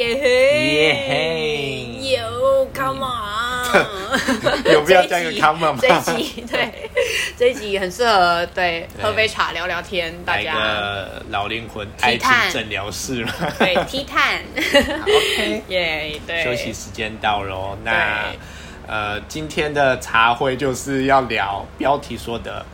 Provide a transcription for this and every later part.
耶嘿。耶嘿。有 come on，有必要加一个 come on 吗？这一集对，这一集很适合对对喝杯茶聊聊天，大来家个老灵魂爱情探。诊疗室嘛。对踢探。OK，耶对。休息时间到喽。那呃，今天的茶会就是要聊标题说的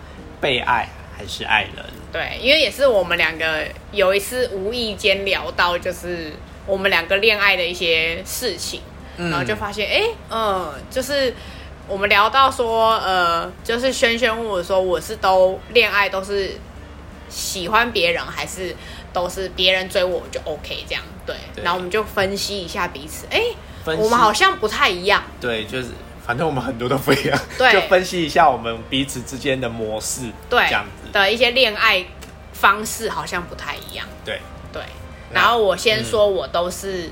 被爱还是爱人。对，因为也是我们两个有一次无意间聊到，就是我们两个恋爱的一些事情，嗯。然后就发现，哎，嗯，就是我们聊到说，呃，就是轩轩问我说，我是都恋爱都是喜欢别人，还是都是别人追我我就 OK 这样？对，对。然后我们就分析一下彼此，哎，我们好像不太一样，对，就是反正我们很多都不一样，对。就分析一下我们彼此之间的模式，对这样子，的一些恋爱方式好像不太一样。对，对，那然后我先说，我都是、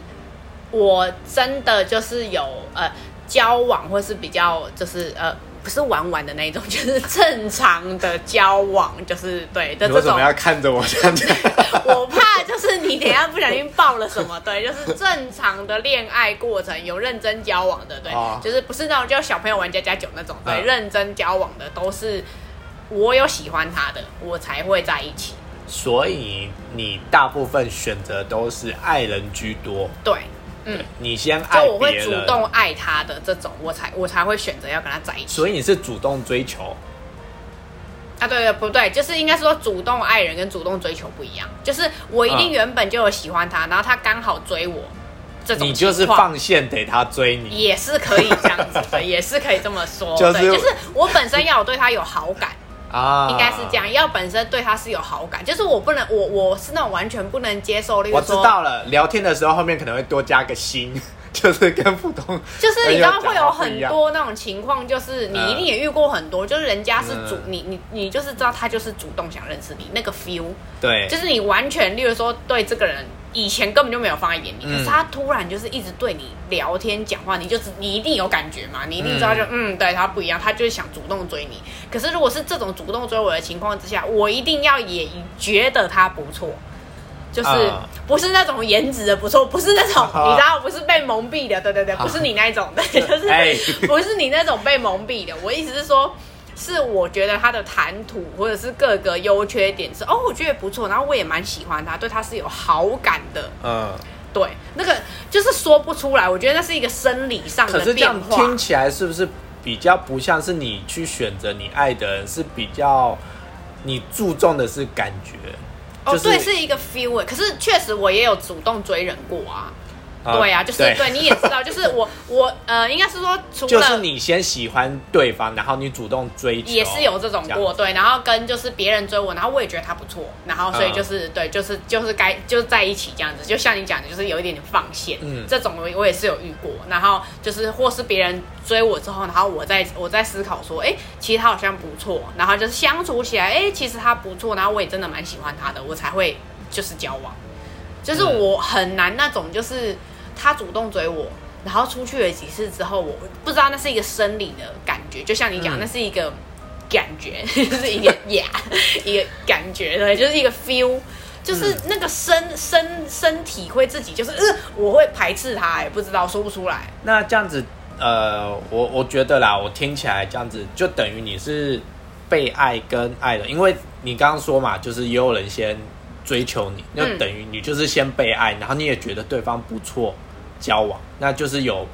我真的就是有呃交往，或是比较就是呃不是玩玩的那一种，就是正常的交往，就是对的这种你为什么。要看着我这样子？我怕就是你等下不小心爆了什么，对，就是正常的恋爱过程，有认真交往的，对，哦就是不是那种叫小朋友玩家家酒那种，对，嗯认真交往的都是我有喜欢他的，我才会在一起，所以你大部分选择都是爱人居多，对，嗯。你先爱就我会主，动爱他的这种，我才我才会选择要跟他在一起。所以你是主动追求，啊，对对不对？就是应该说主动爱人跟主动追求不一样。就是我一定嗯原本就有喜欢他，然后他刚好追我，这种你就是放线给他追你，也是可以这样子的，也是可以这么说。就是对，就是我本身要有对他有好感，啊，应该是这。样，要本身对他是有好感，就是我不能，我我是那种完全不能接受，例如我知，道了，聊天的时候后面可能会多加个心，就是跟普通就是你知道会有很多那种情况，就是你嗯一定也遇过很多，就是人家是主嗯你你你就是知道他就是主动想认识你那个 feel，对，就是你完全，例如说对这个人以前根本就没有放在眼里，嗯可是他突然就是一直对你聊天讲话，你就是你一定有感觉嘛，你一定知道就嗯对他不一样，他就是想主动追你。可是如果是这种主动追我的情况之下，我一定要也觉得他不错。就是啊不是那种颜值的不错，不是那种好你知道，不是被蒙蔽的，对对对，不是你那种的，就是哎 不是你那种被蒙蔽的。我意思是说，是我觉得他的谈吐或者是各个优缺点是哦，我觉得不错，然后我也蛮喜欢他，对他是有好感的。嗯，对，那个就是说不出来，我觉得那是一个生理上的可是这样变化。听起来是不是比较不像是你去选择你爱的人，是比较你注重的是感觉？哦，就是对，是一个 feel 欸。可是确实我也有主动追人过啊。啊对啊，就是对。你也知道，就是我 我呃，应该是说除了就是你先喜欢对方，然后你主动追求，也是有这种这样过，对，然后跟就是别人追我，然后我也觉得他不错，然后所以就是、对，就是就是该就是在一起这样子，就像你讲的，就是有一点点放线，嗯。这种我我也是有遇过，然后就是或是别人追我之后，然后我在我在思考说，哎，其实他好像不错，然后就是相处起来，哎，其实他不错，然后我也真的蛮喜欢他的，我才会就是交往，就是嗯。我很难那种就是他主动追我。然后出去了几次之后，我不知道那是一个生理的感觉，就像你讲，嗯那是一个感觉，就是一个 呀，一个感觉，对，就是一个 feel，就是那个身身身体会自己就是呃，我会排斥他，哎，不知道说不出来，那这样子，呃，我我觉得啦，我听起来这样子就等于你是被爱跟爱的，因为你刚刚说嘛，就是也有人先追求你，那嗯等于你就是先被爱，然后你也觉得对方不错，交往，那就是有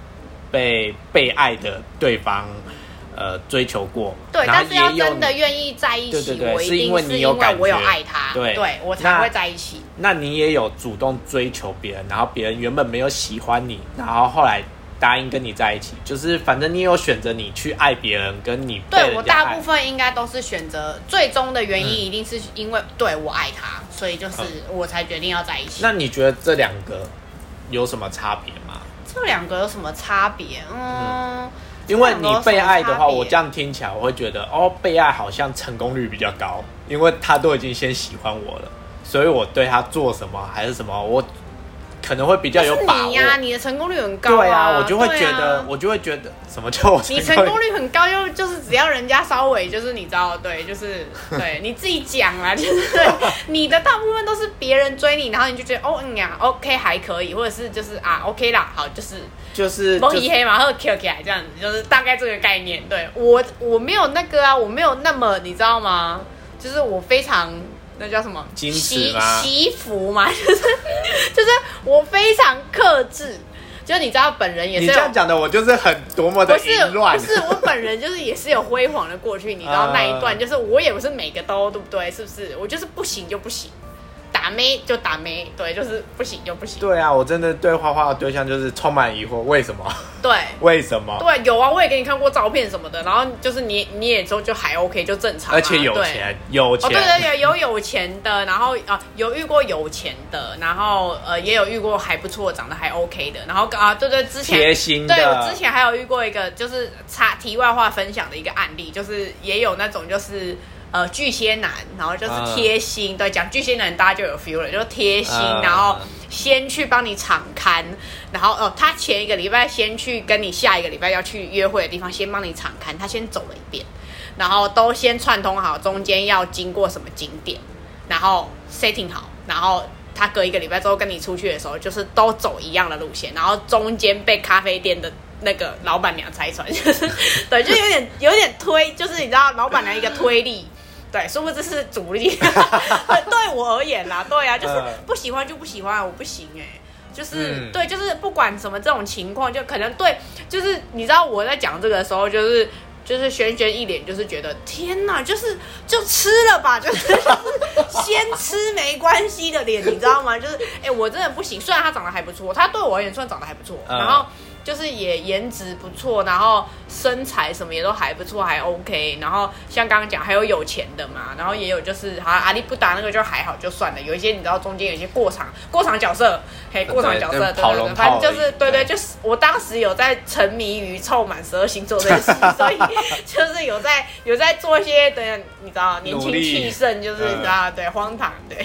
被被爱的对方呃追求过，对，但是要真的愿意在一起，对是因为你有感为我有觉爱他，对我才那会在一起。那你也有主动追求别人，然后别人原本没有喜欢你，然后后来答应跟你在一起，就是反正你也有选择你去爱别人，跟你对我大部分应该都是选择最终的原因，嗯一定是因为对我爱他，所以就是我才决定要在一起。那你觉得这两个有什么差别吗？这两个有什么差别？嗯，因为你被爱的话，我这样听起来，我会觉得哦，被爱好像成功率比较高，因为他都已经先喜欢我了，所以我对他做什么还是什么，我可能会比较有把握。是你呀、你的成功率很高对啊，我就会对觉得，啊我就会觉得，什么叫我你成功率很高，又就是只要人家稍微就是你知道，对，就是对你自己讲啦，就是对你的大部分都是别人追你，然后你就觉得哦嗯呀，OK 还可以，或者是就是啊 OK 啦，好就是就是摸就是黑黑嘛，然后 Q 起来这样子，就是大概这个概念。对我我没有那个啊，我没有那么你知道吗？就是我非常那叫什么矜持惜吗惜福嘛，就是就是我非常克制。就你知道，本人也是有你这样讲的，我就是很多么的不是淫乱。不是，我本人就是也是有辉煌的过去，你知道 那一段，嗯就是我也不是每个都对不对？是不是？我就是不行就不行，打妹就打妹，对，就是不行就不行。对啊，我真的对画画的对象就是充满疑惑，为什么？对为什么？对，有啊，我也给你看过照片什么的，然后就是你你也就就还 OK，就正常啊、而且有对钱，有哦，钱。对对对，有有钱的，然后啊有遇过有钱的，然后呃也有遇过还不错，长得还 OK 的，然后啊对对，之前贴心的对我之前还有遇过一个就是插题外话分享的一个案例，就是也有那种就是。呃，巨蟹男，然后就是嗯贴心，对，讲巨蟹男大家就有 feel 了，就是贴心，嗯然后先去帮你敞刊，然后哦，他前一个礼拜先去跟你下一个礼拜要去约会的地方先帮你敞刊，他先走了一遍，然后都先串通好中间要经过什么景点，然后 setting 好，然后他隔一个礼拜之后跟你出去的时候，就是都走一样的路线，然后中间被咖啡店的那个老板娘拆穿，就是对，就有点有点推，就是你知道老板娘一个推力。对，殊不知是主力。对，对我而言啦，对啊，就是嗯不喜欢就不喜欢，我不行哎、就是、嗯对，就是不管什么这种情况，就可能对，就是你知道我在讲这个的时候，就是就是轩轩一脸就是觉得天哪，就是就吃了吧，就是 先吃没关系的脸，你知道吗？就是哎、我真的不行，虽然他长得还不错，他对我而言算长得还不错，嗯然后。就是也颜值不错，然后身材什么也都还不错，还 OK。然后像刚刚讲，还有有钱的嘛，然后也有就是好阿里不达那个就还好就算了，有一些你知道中间有一些过场过场角色，嘿过场角色，对对对，反正就是对对，就是我当时有在沉迷于凑满十二星座这件事，所以就是有在有在做一些的，你知道年轻气盛，就是嗯你知道对荒唐对。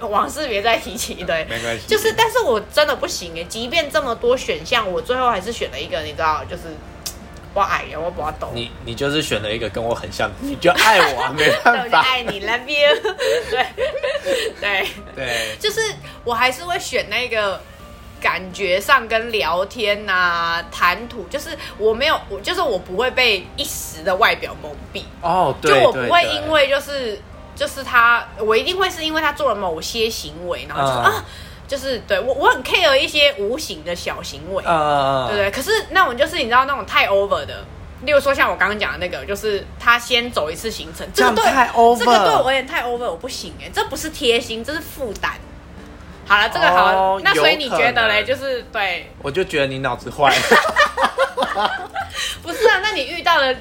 往事别再提起，对，没关系，就是，但是我真的不行哎，即便这么多选项，我最后还是选了一个，你知道，就是 我矮呀，我不要懂，你你就是选了一个跟我很像的，你就爱我啊，没对，我就办法。爱你那边，对对，对，就是我还是会选那个。感觉上跟聊天呐、谈吐，就是我没有，我就是我不会被一时的外表蒙蔽，哦，就对，就我不会因为就是就是他，我一定会是因为他做了某些行为，然后就是、嗯。啊，就是对我我很 care 一些无形的小行为，呃，对不对？可是那种就是你知道那种太 over 的，例如说像我刚刚讲的那个，就是他先走一次行程，这个对这太 over 这个对我而言太 over，我不行哎，这不是贴心，这是负担。好了，这个好，哦那所以你觉得嘞？就是对，我就觉得你脑子坏。不是啊？那你遇到的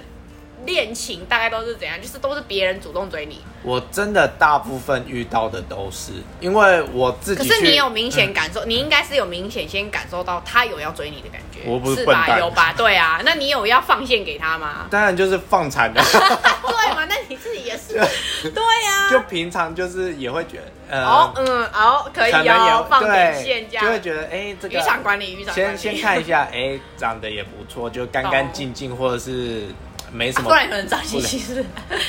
恋情大概都是怎样？就是都是别人主动追你，我真的大部分遇到的都是，因为我自己。可是你有明显感受，你应该是有明显先感受到他有要追你的感觉，我不是是吧？有吧？对啊，那你有要放线给他吗？当然就是放产的，对嘛？那你自己也是，对呀、就平常就是也会觉得，呃，哦，嗯，哦，可以可能哦，放点对线这样。就会觉得，哎，这渔个场管理，渔场管理。先先看一下，哎，长得也不错，就干干净净，或者是没什么啊不。然有人脏兮兮是。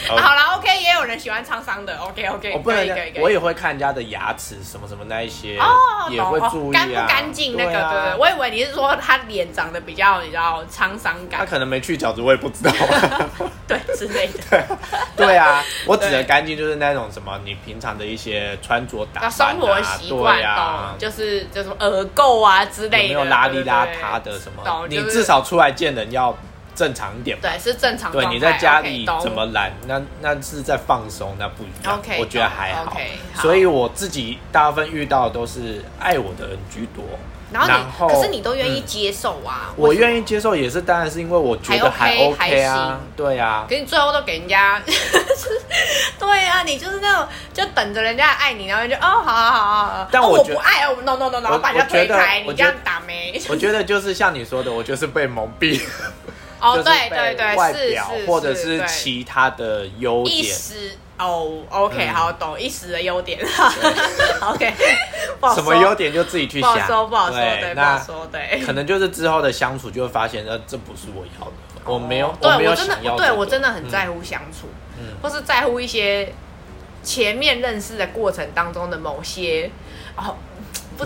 哦好了，OK，也有人喜欢沧桑的，OK OK，我不能。我也会看人家的牙齿什么什么那一些，哦，也会懂注意干不干净那个，对啊对对。我以为你是说他脸长得比较，你知道沧桑感他，可能没去角质，我也不知道。对之类的。对啊，我指的对干净就是那种什么，你平常的一些穿着打生活习惯对啊，，就是就是什么耳垢啊之有类的，没有邋里邋遢的什么？你至少出来见人要正常一点吧。对是正常对。你在家 OK，里怎么懒，那那是在放松，那不一样。OK，我觉得还好。，OK，好所以我自己大部分遇到的都是爱我的人居多。然后你，后可是你都愿意嗯接受啊？我愿意接受，也是当然是因为我觉得还还 OK，OK 啊对啊。可是你最后都给人家，对啊，你就是那种就等着人家爱你，然后就哦，好好好但我不爱哦，no no no，然后把人家推开，你这样打没？我觉得就是像你说的，我就是被蒙蔽，哦，就是对被对外对，是表是，或者是对。其他的优一点。时哦，OK，嗯。好懂一时的优点，OK，不好什么说优点就自己去想。不好说，不好说，对，不好那说，对。可能就是之后的相处就会发现，呃，这不是我要的，我没有，对没有我真的想要、，对我真的很在乎相处，嗯。或是在乎一些前面认识的过程当中的某些哦。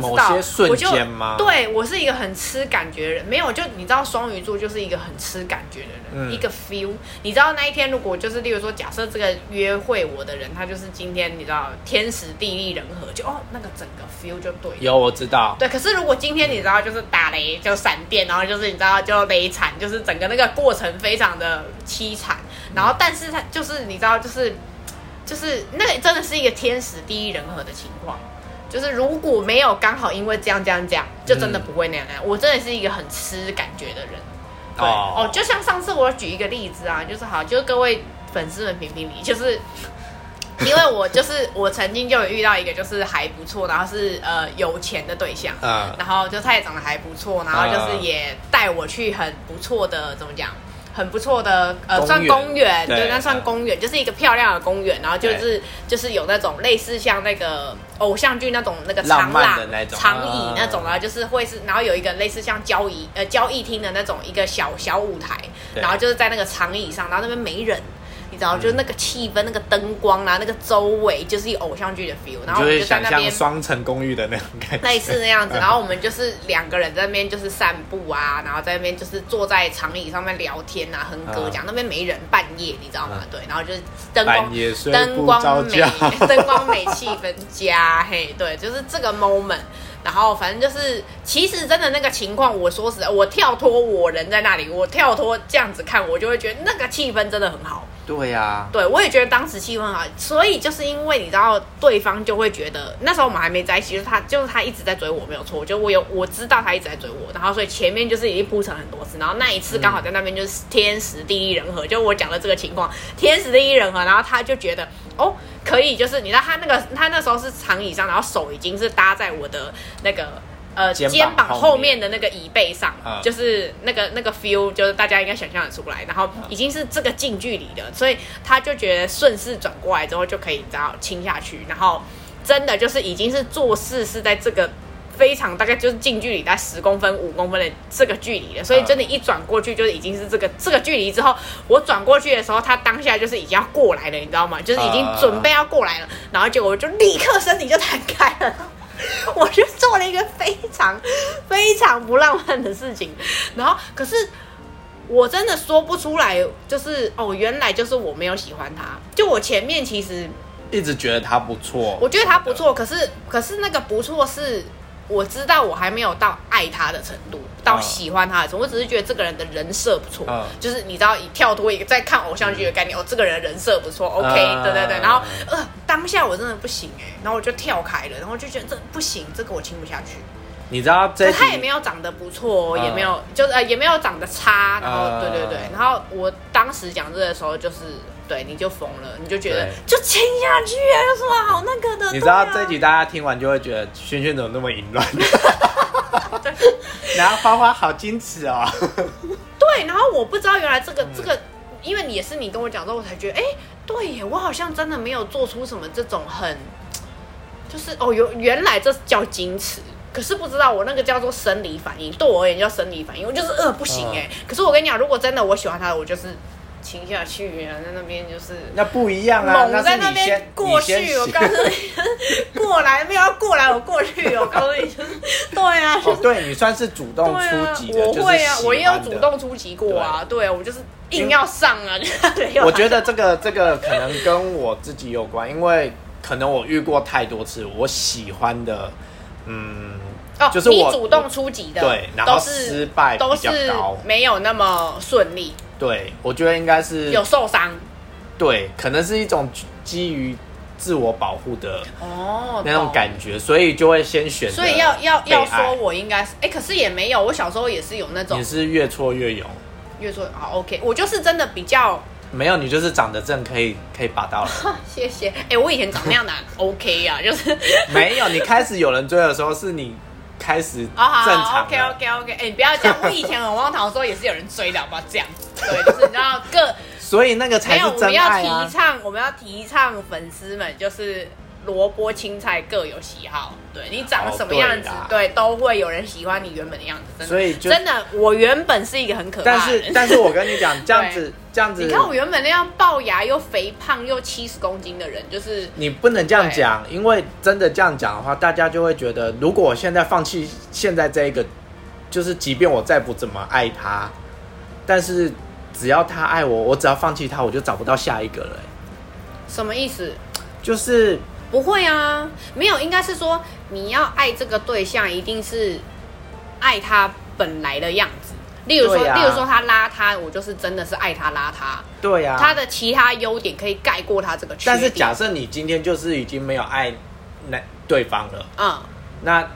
不知道，瞬我就对我是一个很吃感觉的人，没有就你知道双鱼座就是一个很吃感觉的人，嗯一个 feel。你知道那一天如果就是例如说，假设这个约会我的人，他就是今天你知道天时地利人和，就哦那个整个 feel 就对。有我知道，对，可是如果今天你知道就是打雷就闪电，然后就是你知道就雷惨，就是整个那个过程非常的凄惨，然后但是他就是你知道就是就是那个真的是一个天时地利人和的情况。就是如果没有刚好因为这样这样这样，就真的不会那样那样。我真的是一个很吃感觉的人。对哦哦，就像上次我举一个例子啊，就是好，就是各位粉丝们评评理，就是因为我就是我曾经就有遇到一个就是还不错，然后是呃有钱的对象，嗯然后就他也长得还不错，然后就是也带我去很不错的怎么讲？很不错的，呃，算公园，对对，那算公园，就是一个漂亮的公园，然后就是就是有那种类似像那个偶像剧那种那个长廊长椅嗯那种，然后就是会是，然后有一个类似像交易呃交易厅的那种一个小小舞台，然后就是在那个长椅上，然后那边没人。你知道，就是那个气氛、那个灯光啊，那个周围就是一偶像剧的 feel，然后我们就在那边双层公寓的那种感觉，类似那样子，然后我们就是两个人在那边就是散步啊，然后在那边就是坐在长椅上面聊天啊，哼歌嗯讲，那边没人，半夜你知道吗？对，然后就是灯光半夜睡灯光美，灯光美，气氛佳，嘿，对，就是这个 moment。然后反正就是，其实真的那个情况，我说实在，我跳脱我人在那里，我跳脱这样子看，我就会觉得那个气氛真的很好。对呀、对，我也觉得当时气氛好，所以就是因为你知道，对方就会觉得那时候我们还没在一起，就是他就是他一直在追我，没有错，就我有我知道他一直在追我，然后所以前面就是已经铺成很多次，然后那一次刚好在那边就是天时地利人和，就我讲的这个情况，天时地利人和，然后他就觉得哦可以，就是你知道他那个他那时候是长椅上，然后手已经是搭在我的那个。呃，肩膀后后面面的那个椅背上，嗯就是那个那个 feel，就是大家应该想象得出来。然后已经是这个近距离的，所以他就觉得顺势转过来之后就可以，你知道亲下去。然后真的就是已经是做事是在这个非常大概就是近距离，大概十公分、五公分的这个距离了。所以真的，一转过去就是已经是这个这个距离之后，我转过去的时候，他当下就是已经要过来了，你知道吗？就是已经准备要过来了，然后结果我就立刻身体就弹开了。我就做了一个非常非常不浪漫的事情，然后可是我真的说不出来，就是哦，原来就是我没有喜欢他。就我前面其实一直觉得他不错，我觉得他不错，可是可是那个不错是。我知道我还没有到爱他的程度，到喜欢他的程度，我只是觉得这个人的人设不错，嗯就是你知道，以跳脱一个在看偶像剧的概念，哦，这个人人设不错，OK，、嗯对对对，然后呃，当下我真的不行哎、然后我就跳开了，然后就觉得这不行，这个我亲不下去。你知道这他也没有长得不错、也没有就是呃也没有长得差，然后、嗯对对对，然后我当时讲这个的时候就是。对，你就疯了，你就觉得就亲下去啊，有什么好那个的？你知道对啊。这一集大家听完就会觉得轩轩怎么那么淫乱，然后花花好矜持哦，对，然后我不知道原来这个、嗯。这个，因为你也是你跟我讲之后，我才觉得，哎，对耶，我好像真的没有做出什么这种很，就是哦，有原来这叫矜持。可是不知道我那个叫做生理反应，对我而言叫生理反应，我就是呃不行哎、可是我跟你讲，如果真的我喜欢他的，我就是亲下去啊，在那边就是那不一样啊，猛在那边过去，我告诉你，过来没有要过来，我过去，我告诉你，就是对啊，就哦，对你算是主动出击，的，我会啊我也有主动出击过啊，对。啊，我就是硬要上啊，没有。啊我觉得这个这个可能跟我自己有关，因为可能我遇过太多次，我喜欢的，嗯，哦，就是我主动出击的，对然后都失败都是没有那么顺利，对我觉得应该是有受伤。对，可能是一种基于自我保护的哦那种感觉，所以就会先选所以要要要说，我应该是，哎，可是也没有，我小时候也是有那种。你是越挫越勇，越挫好 OK，我就是真的比较没有你就是长得正可以可以拔刀了，谢谢，哎，我以前长那样的 OK 啊，就是。没有你开始有人追的时候是你开始正常，OK OK OK，哎、你不要这样，我以前很荒唐的时候也是有人追的，好不好？这样子，对，就是你知道各 所以那个才没有，我们要提！倡，我们要提倡粉丝们就是萝卜青菜各有喜好，对你长哦什么样子对都会有人喜欢你原本的样子。真的所以就真的，我原本是一个很可但怕的人，是但是我跟你讲，这样子这样子，你看我原本那样龅牙又肥胖又七十公斤的人，就是你不能这样讲，因为真的这样讲的话，大家就会觉得，如果我现在放弃现在这一个，就是即便我再不怎么爱他，但是只要他爱我，我只要放弃他，我就找不到下一个了、欸什么意思？就是不会啊，没有，应该是说你要爱这个对象，一定是爱他本来的样子。例如说，啊例如说他邋遢，我就是真的是爱他邋遢，对呀、他的其他优点可以盖过他这个缺点。但是假设你今天就是已经没有爱那对方了，嗯，那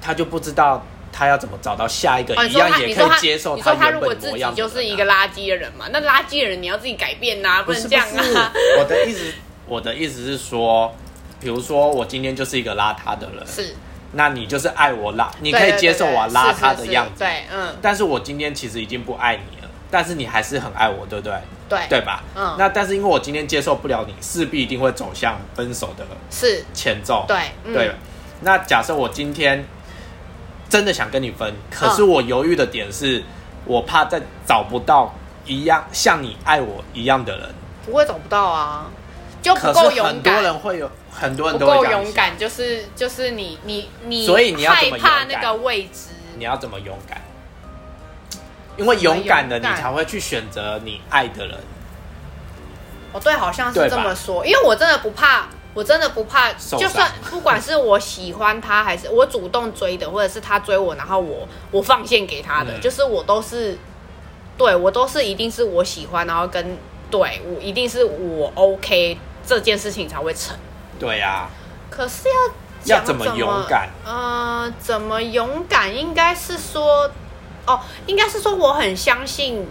他就不知道他要怎么找到下一个、一样也可以接受他原如果自己本模样的就是一个垃圾的人嘛，那垃圾的人你要自己改变呐、不不能这样啊。我的意思，我的意思是说，比如说我今天就是一个邋遢的人，是，那你就是爱我邋，你可以接受我邋遢的样子，对，嗯，但是我今天其实已经不爱你了，但是你还是很爱我，对不对？对，对吧？嗯那但是因为我今天接受不了你，势必一定会走向分手的是，前奏，对，嗯、对。那假设我今天真的想跟你分，可是嗯我犹豫的点是，我怕再找不到一样像你爱我一样的人。不会找不到啊，就不可够勇敢很多。人会有，很多人不都会这样想。够勇敢，就是就是你你你，所以你要害怕那个未知，你要怎么勇敢？因为勇敢的你才会去选择你爱的人。哦，对，好像是这么说，因为我真的不怕，我真的不怕，就算不管是我喜欢他，还是我主动追的，或者是他追我，然后我我放线给他的，嗯就是我都是，对我都是一定是我喜欢，然后跟对我一定是我 OK 这件事情才会成。对呀、可是要讲要怎么勇敢？呃，怎么勇敢？应该是说，哦，应该是说我很相信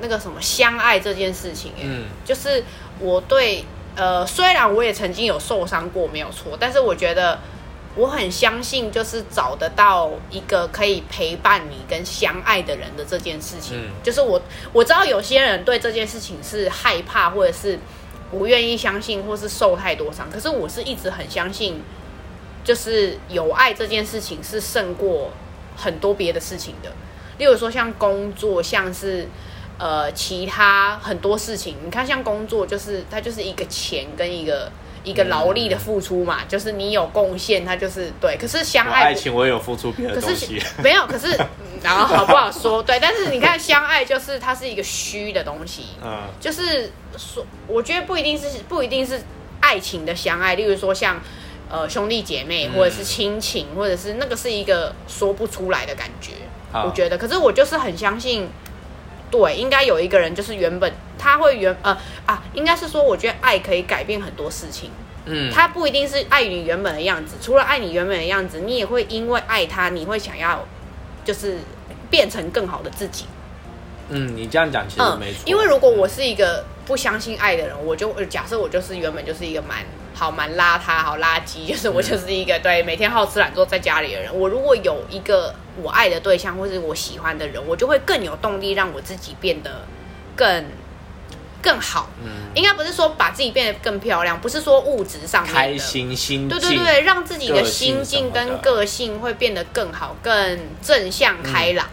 那个什么相爱这件事情。哎、嗯就是我对呃，虽然我也曾经有受伤过，没有错，但是我觉得我很相信，就是找得到一个可以陪伴你跟相爱的人的这件事情。嗯就是我我知道有些人对这件事情是害怕，或者是不愿意相信，或是受太多伤。可是我是一直很相信，就是有爱这件事情是胜过很多别的事情的。例如说像工作，像是呃其他很多事情，你看像工作就是它就是一个钱跟一个一个劳力的付出嘛，就是你有贡献，他就是对。可是相有爱爱情我也有付出别的可是东西。没有，可是 嗯然后好不好说？对，但是你看相爱就是它是一个虚的东西，嗯就是说，我觉得不一定是不一定是爱情的相爱，例如说像呃兄弟姐妹，嗯或者是亲情，或者是那个是一个说不出来的感觉。我觉得，可是我就是很相信，对，应该有一个人就是原本他会原呃啊，应该是说，我觉得爱可以改变很多事情。嗯，他不一定是爱你原本的样子，除了爱你原本的样子，你也会因为爱他，你会想要就是变成更好的自己。嗯，你这样讲其实没错。因为如果我是一个不相信爱的人，我就呃假设我就是原本就是一个蛮好蛮邋遢、好垃圾，就是我就是一个对每天好吃懒做在家里的人。我如果有一个我爱的对象或是我喜欢的人，我就会更有动力让我自己变得更更好。嗯，应该不是说把自己变得更漂亮，不是说物质上面的开心心境，对对对，让自己的心境跟个性会变得更好、更正向开朗，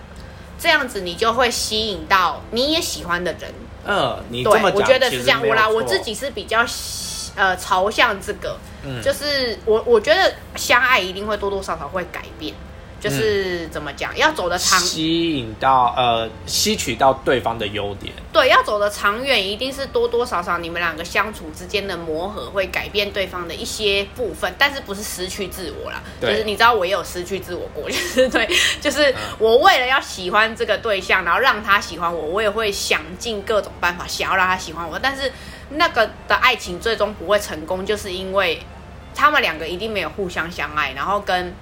这样子你就会吸引到你也喜欢的人。嗯，你对，这么讲，我觉得是这样。我啦，我自己是比较喜呃朝向这个，嗯就是我我觉得相爱一定会多多少少会改变，就是、怎么讲，要走的长，吸引到呃吸取到对方的优点，对，要走的长远，一定是多多少少你们两个相处之间的磨合会改变对方的一些部分，但是不是失去自我啦。就是你知道我也有失去自我过，就是对，就是嗯我为了要喜欢这个对象，然后让他喜欢我，我也会想尽各种办法想要让他喜欢我，但是那个的爱情最终不会成功，就是因为他们两个一定没有互相相爱，然后跟。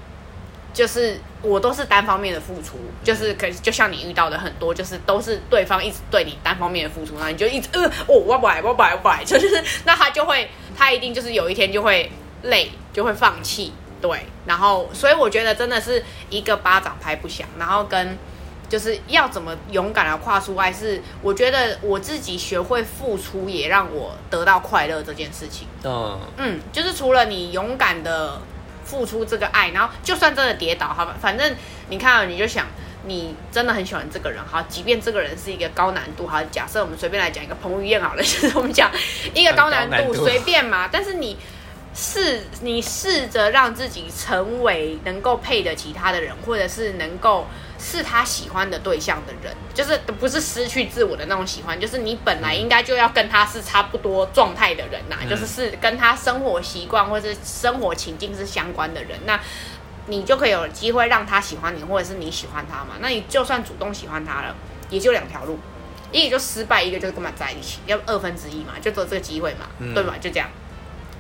就是我都是单方面的付出，就是可就像你遇到的很多，就是都是对方一直对你单方面的付出，然后你就一直呃哦我不爱我不爱我不爱，就是 那他就会他一定就是有一天就会累，就会放弃，对，然后所以我觉得真的是一个巴掌拍不响，然后跟就是要怎么勇敢的跨出爱，是我觉得我自己学会付出，也让我得到快乐这件事情。嗯，嗯，就是除了你勇敢的付出这个爱，然后就算真的跌倒，好吧，反正你看、啊，你就想。你真的很喜欢这个人，好，即便这个人是一个高难度，好，假设我们随便来讲一个彭于晏好了，就是我们讲一个高难度，很高难度随便嘛，但是你试，你试着让自己成为能够配得起他的人，或者是能够是他喜欢的对象的人，就是不是失去自我的那种喜欢，就是你本来应该就要跟他是差不多状态的人呐、嗯就是是跟他生活习惯或者是生活情境是相关的人，那你就可以有机会让他喜欢你，或者是你喜欢他嘛。那你就算主动喜欢他了，也就两条路，一个就失败，一个就是跟他在一起，要二分之一嘛，就只有这个机会嘛，嗯对吧？就这样。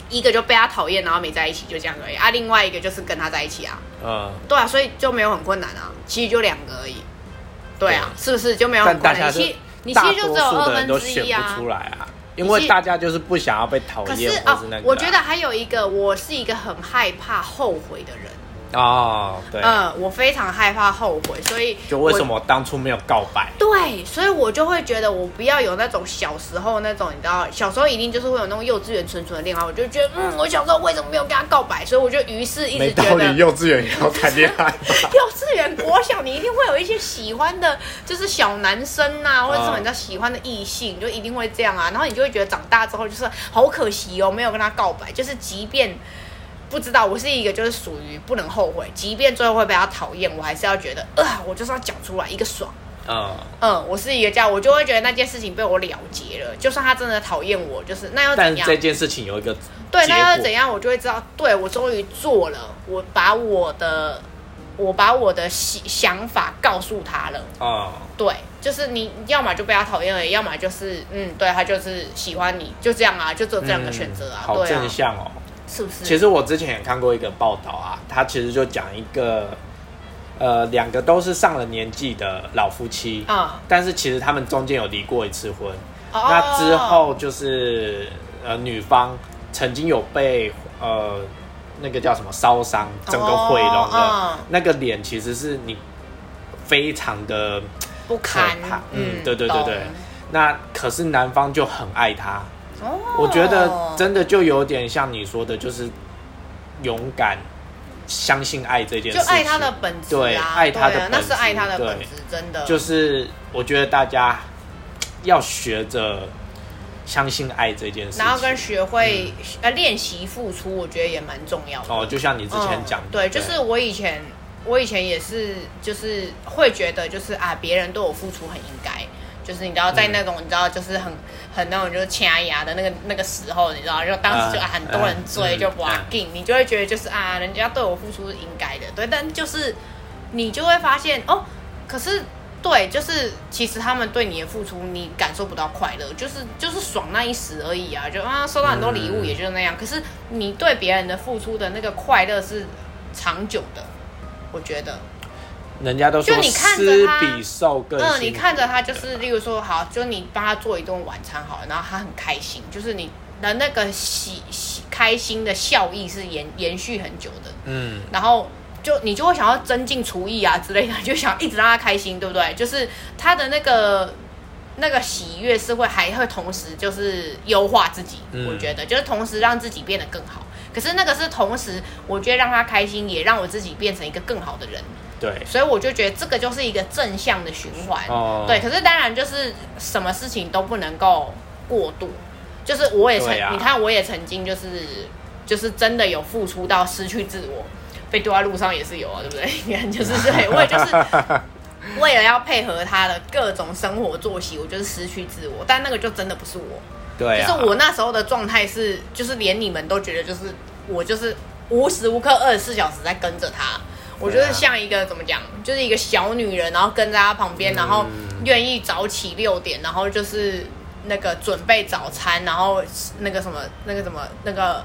一个就被他讨厌，然后没在一起，就这样而已啊。另外一个就是跟他在一起啊，嗯，对啊，所以就没有很困难啊，其实就两个而已。对啊，是不是就没有很困难？你其实你其大实就只有多数的二分之人都选一啊不。出来啊，因为大家就是不想要被讨可是厌，哦或是那个啊、，我觉得还有一个，我是一个很害怕后悔的人。哦，对，嗯，我非常害怕后悔，所以就为什么我当初没有告白？对，所以我就会觉得我不要有那种小时候那种，你知道，小时候一定就是会有那种幼稚园纯纯的恋爱，我就觉得，嗯，我小时候为什么没有跟他告白？所以我就于是一直觉得理，幼稚园也要谈恋爱？幼稚园、国小，你一定会有一些喜欢的，就是小男生呐、或者是什么嗯你知道喜欢的异性，就一定会这样啊。然后你就会觉得长大之后就是好可惜哦，没有跟他告白。就是即便不知道，我是一个就是属于不能后悔，即便最后会被他讨厌，我还是要觉得，啊、我就是要讲出来一个爽。嗯，嗯，我是一个这样，我就会觉得那件事情被我了结了。就算他真的讨厌我，就是那又怎样？但这件事情有一个对，那又怎样，我就会知道，对我终于做了，我把我的，我把我的想想法告诉他了。哦，对，就是你要么就被他讨厌了，要么就是嗯，对他就是喜欢你，就这样啊，就只有这两个选择啊，好正，向哦。是不是？其实我之前也看过一个报道啊，他其实就讲一个，呃，两个都是上了年纪的老夫妻，啊、但是其实他们中间有离过一次婚。哦。那之后就是呃，女方曾经有被呃那个叫什么烧伤，整个毁容了，哦嗯那个脸其实是你非常的不堪可怕，嗯对对对对。那可是男方就很爱她，哦，我觉得真的就有点像你说的，就是勇敢相信爱这件事情，就爱他的本质对啊，爱他的本质那是爱他的本质，真的。就是我觉得大家要学着相信爱这件事情，然后跟学会、呃练习付出，我觉得也蛮重要的。哦，就像你之前讲对，就是我以前，我以前也是，就是会觉得，就是啊，别人对我付出很应该，就是你知道，在那种、你知道，就是很很那种就是掐牙的那个那个时候，你知道，就当时就、很多人追，就哇，你就会觉得就是啊，人家对我付出是应该的，对，但就是你就会发现哦，可是。对，就是其实他们对你的付出，你感受不到快乐，就是就是爽那一时而已啊，就啊收到很多礼物，也就是那样。可是你对别人的付出的那个快乐是长久的，我觉得。人家都说就你看着施他比受更嗯，你看着他就是，例如说，好，就你帮他做一顿晚餐好了，然后他很开心，就是你的那个喜喜开心的效益是延延续很久的。嗯然后就你就会想要增进厨艺啊之类的，就想一直让他开心，对不对？就是他的那个那个喜悦是会还会同时就是优化自己，嗯我觉得就是同时让自己变得更好。可是那个是同时，我觉得让他开心，也让我自己变成一个更好的人，对所以我就觉得这个就是一个正向的循环。哦对，可是当然就是什么事情都不能够过度，就是我也曾，啊你看我也曾经就是就是真的有付出到失去自我，被丢在路上也是有啊，对不对？你看就是对，我也就是 为了要配合他的各种生活作息，我就是失去自我，但那个就真的不是我，对啊，就是我那时候的状态是，就是连你们都觉得就是我就是无时无刻二十四小时在跟着他。我就是像一个怎么讲，就是一个小女人，然后跟在他旁边，然后嗯愿意早起六点，然后就是那个准备早餐，然后那个什么那个什么那个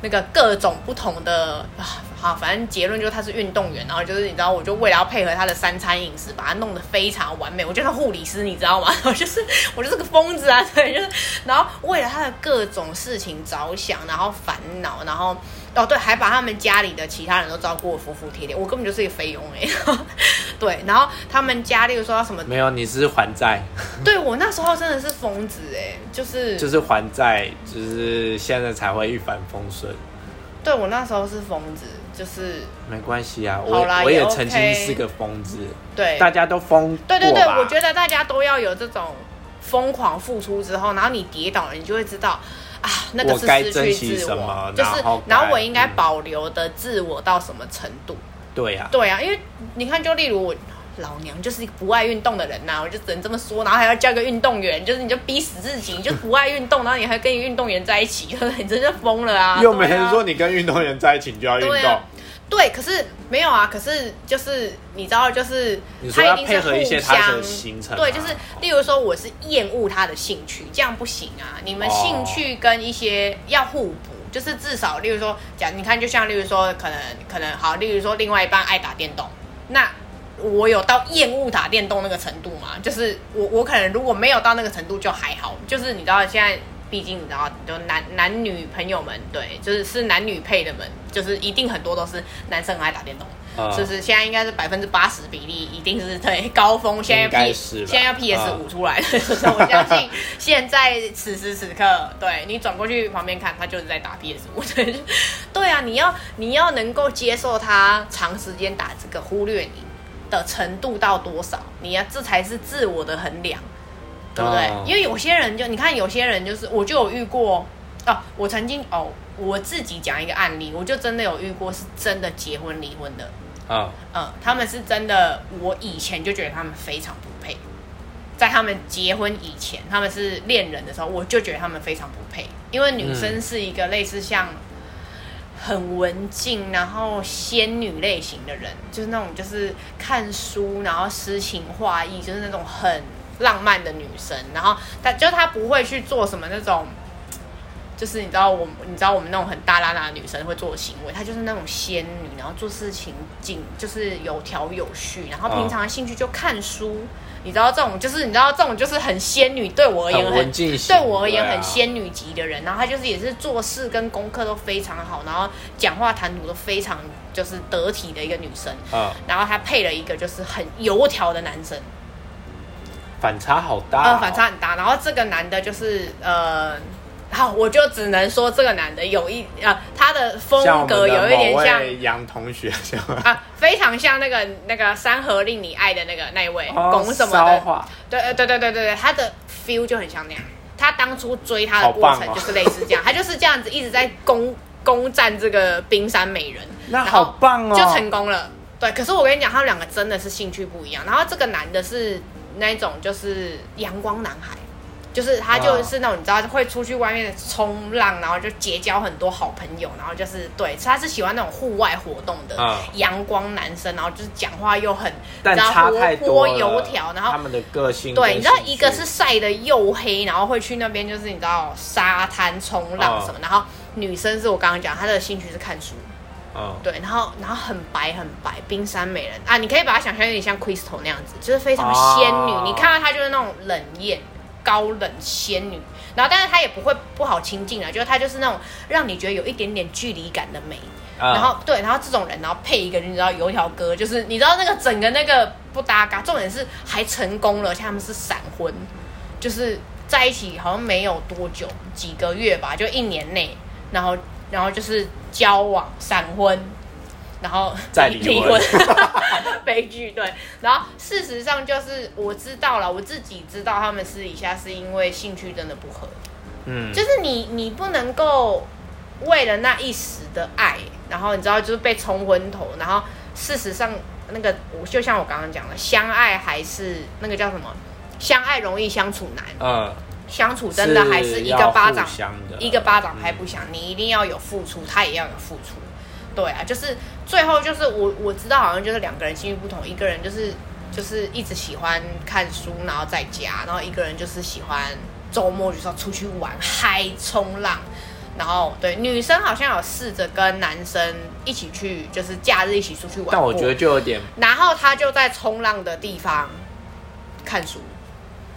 那个各种不同的啊，好，反正结论就是他是运动员，然后就是你知道，我就为了要配合他的三餐饮食，把它弄得非常完美。我就是护理师，你知道吗？我就是我就是个疯子啊，对，就是然后为了他的各种事情着想，然后烦恼，然后哦对，还把他们家里的其他人都照顾的服服帖帖，我根本就是一个菲佣哎、对，然后他们家，例如说要什么，没有，你是还债，对我那时候真的是疯子哎，就是 就是还债，就是现在才会一帆风顺。对我那时候是疯子，就是。没关系啊，我我也曾经是个疯子，对。大家都疯。对对对，我觉得大家都要有这种疯狂付出之后，然后你跌倒了，你就会知道啊，那个是失去自我就是然后然后我应该嗯保留的自我到什么程度？对呀、对啊，因为你看，就例如我老娘就是一个不爱运动的人呐、我就只能这么说，然后还要叫个运动员，就是你就逼死自己，你就不爱运动，然后你还跟运动员在一起，你真的疯了啊！又没人说你跟运动员在一起你就要运动，对可是没有啊，可是就是你知道，就是你说要他一定是配合一些互他的相行程啊对，就是例如说我是厌恶他的兴趣，这样不行啊。你们哦兴趣跟一些要互补，就是至少例如说讲，你看就像例如说可能可能好，例如说另外一半爱打电动，那。我有到厌恶打电动那个程度吗？就是我我可能如果没有到那个程度就还好，就是你知道现在毕竟你知道，就男男女朋友们，对，就是是男女配的们，就是一定很多都是男生很爱打电动，就是？现在应该是百分之八十比例，一定是对高峰。现在 P 现在要 PS 五嗯出来了，所以我相信现在此时此刻，对你转过去旁边看，他就是在打 PS 五。对，对啊，你要你要能够接受他长时间打这个，忽略你的程度到多少，你要这才是自我的衡量。对不对？哦因为有些人就你看，有些人就是我就有遇过哦，我曾经哦，我自己讲一个案例，我就真的有遇过是真的结婚离婚的，嗯，嗯，他们是真的，我以前就觉得他们非常不配，在他们结婚以前，他们是恋人的时候，我就觉得他们非常不配，因为女生是一个类似像很文静，然后仙女类型的人，就是那种就是看书，然后诗情画意，就是那种很浪漫的女生，然后她就她不会去做什么那种。就是你知道我，你知道我们那种很大拉拉的女生会做的行为，她就是那种仙女，然后做事情紧就是有条有序，然后平常的兴趣就看书。你知道这种就是你知道这种就是很仙女，对我而言很对我而言很仙女级的人。然后她就是也是做事跟功课都非常好，然后讲话谈吐都非常就是得体的一个女生。嗯，然后她配了一个就是很油条的男生，反差好大、哦呃，反差很大。然后这个男的就是呃，好，我就只能说这个男的有一呃，他的风格有一点像位杨同学，是吗？啊，非常像那个那个山河令你爱的那个那一位哦龚什么的，话对呃对对对对对，他的 feel 就很像那样。他当初追他的过程就是类似这样，他就是这样子一直在攻攻占这个冰山美人，那好棒哦，就成功了。对，可是我跟你讲，他们两个真的是兴趣不一样。然后这个男的是那一种就是阳光男孩，就是他就是那种你知道会出去外面冲浪，然后就结交很多好朋友，然后就是对，他是喜欢那种户外活动的嗯阳光男生，然后就是讲话又很活泼多油条，然后他们的个性对，你知道一个是晒的又黑，然后会去那边就是你知道沙滩冲浪什么，然后女生是我刚刚讲她的兴趣是看书，嗯，对，然后然后很白很白，冰山美人。啊，你可以把它想象有点像 Crystal 那样子，就是非常仙女，哦你看到她就是那种冷艳、高冷仙女，然后但是她也不会不好亲近啊，就是她就是那种让你觉得有一点点距离感的美。嗯。然后对，然后这种人，然后配一个你知道油条哥，就是你知道那个整个那个不搭嘎，重点是还成功了，而且他们是闪婚，就是在一起好像没有多久，几个月吧，就一年内，然后然后就是交往闪婚，然后再离离婚。悲剧对。然后事实上就是我知道了，我自己知道他们私底下是因为兴趣真的不合，嗯，就是你你不能够为了那一时的爱，然后你知道就是被冲昏头，然后事实上那个我就像我刚刚讲的，相爱还是那个叫什么？相爱容易相处难，嗯，相处真的还是一个巴掌一个巴掌拍不响，你一定要有付出，他也要有付出。对啊，就是最后就是我我知道好像就是两个人兴趣不同，一个人就是就是一直喜欢看书，然后在家，然后一个人就是喜欢周末就是要出去玩嗨冲浪。然后对女生好像有试着跟男生一起去，就是假日一起出去玩。但我觉得就有点然后他就在冲浪的地方看书，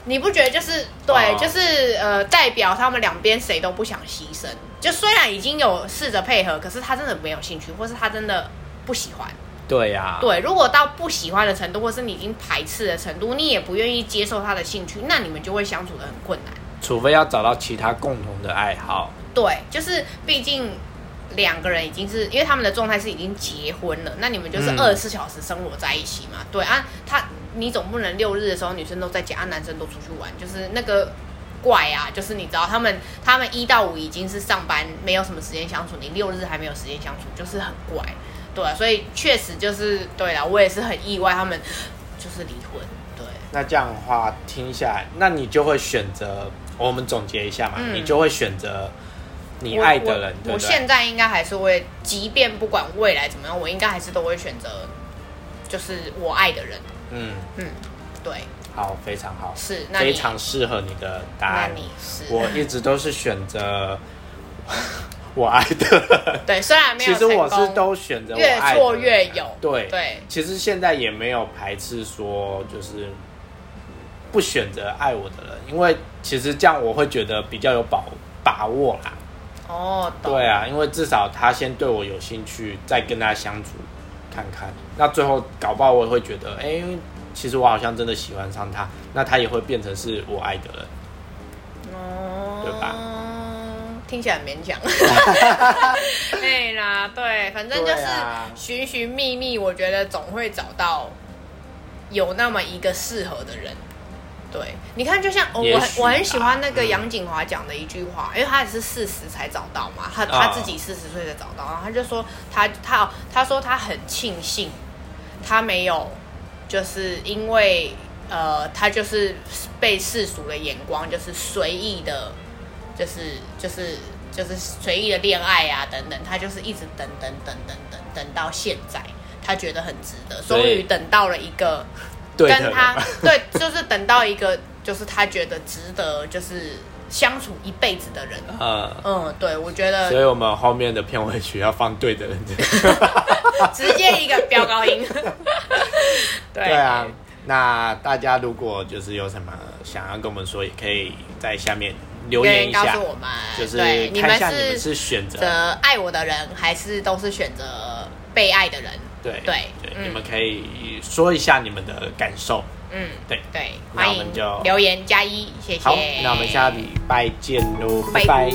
你不觉得就是对，哦就是呃，代表他们两边谁都不想牺牲。就虽然已经有试着配合，可是他真的没有兴趣，或是他真的不喜欢，对呀、对，如果到不喜欢的程度，或是你已经排斥的程度，你也不愿意接受他的兴趣，那你们就会相处的很困难。除非要找到其他共同的爱好。对，就是毕竟两个人已经是因为他们的状态是已经结婚了，那你们就是嗯二十四小时生活在一起嘛。对啊，他你总不能六日的时候女生都在家，啊男生都出去玩，就是那个。怪啊，就是你知道他们他们一到五已经是上班，没有什么时间相处，你六日还没有时间相处，就是很怪，对啊，所以确实就是对啦，我也是很意外，他们就是离婚，对，那这样的话听下来，那你就会选择，我们总结一下嘛，嗯你就会选择你爱的人，我？现在应该还是会，即便不管未来怎么样，我应该还是都会选择，就是我爱的人。嗯，嗯，对，好，非常好，是那非常适合你的答那案。你是。我一直都是选择 我爱的。人。对，虽然没有其实我是都选择我越爱的挫越有，对对，其实现在也没有排斥说就是不选择爱我的人，因为其实这样我会觉得比较有把把握啦。哦，对，啊，因为至少他先对我有兴趣，再跟他相处看看。那最后搞不好我也会觉得，哎、其实我好像真的喜欢上他，那他也会变成是我爱的人。哦，对吧？听起来很勉强。对 啦，对，反正就是寻寻觅觅，我觉得总会找到有那么一个适合的人。对，你看，就像我我很我很喜欢那个杨景华讲的一句话，因为他也是四十才找到嘛，他啊他自己四十岁才找到，然后他就说他他他说他很庆幸他没有，就是因为呃他就是被世俗的眼光就是随意的，就是就是就是随意的恋爱啊等等，他就是一直等等等等等等到现在，他觉得很值得，终于等到了一个。对跟他对，就是等到一个就是他觉得值得，就是相处一辈子的人。嗯，嗯，对，我觉得所以我们后面的片尾曲要放对的人。直接一个飙高音。对对啊，那大家如果就是有什么想要跟我们说，也可以在下面留言一下告诉，我们，就是对你们看一下你们是是选择择爱我的人，还是都是选择被爱的人？对对对，你们可以说一下你们的感受，嗯，对对，那我们就留言加一，谢谢。好，那我们下礼拜见喽，拜拜。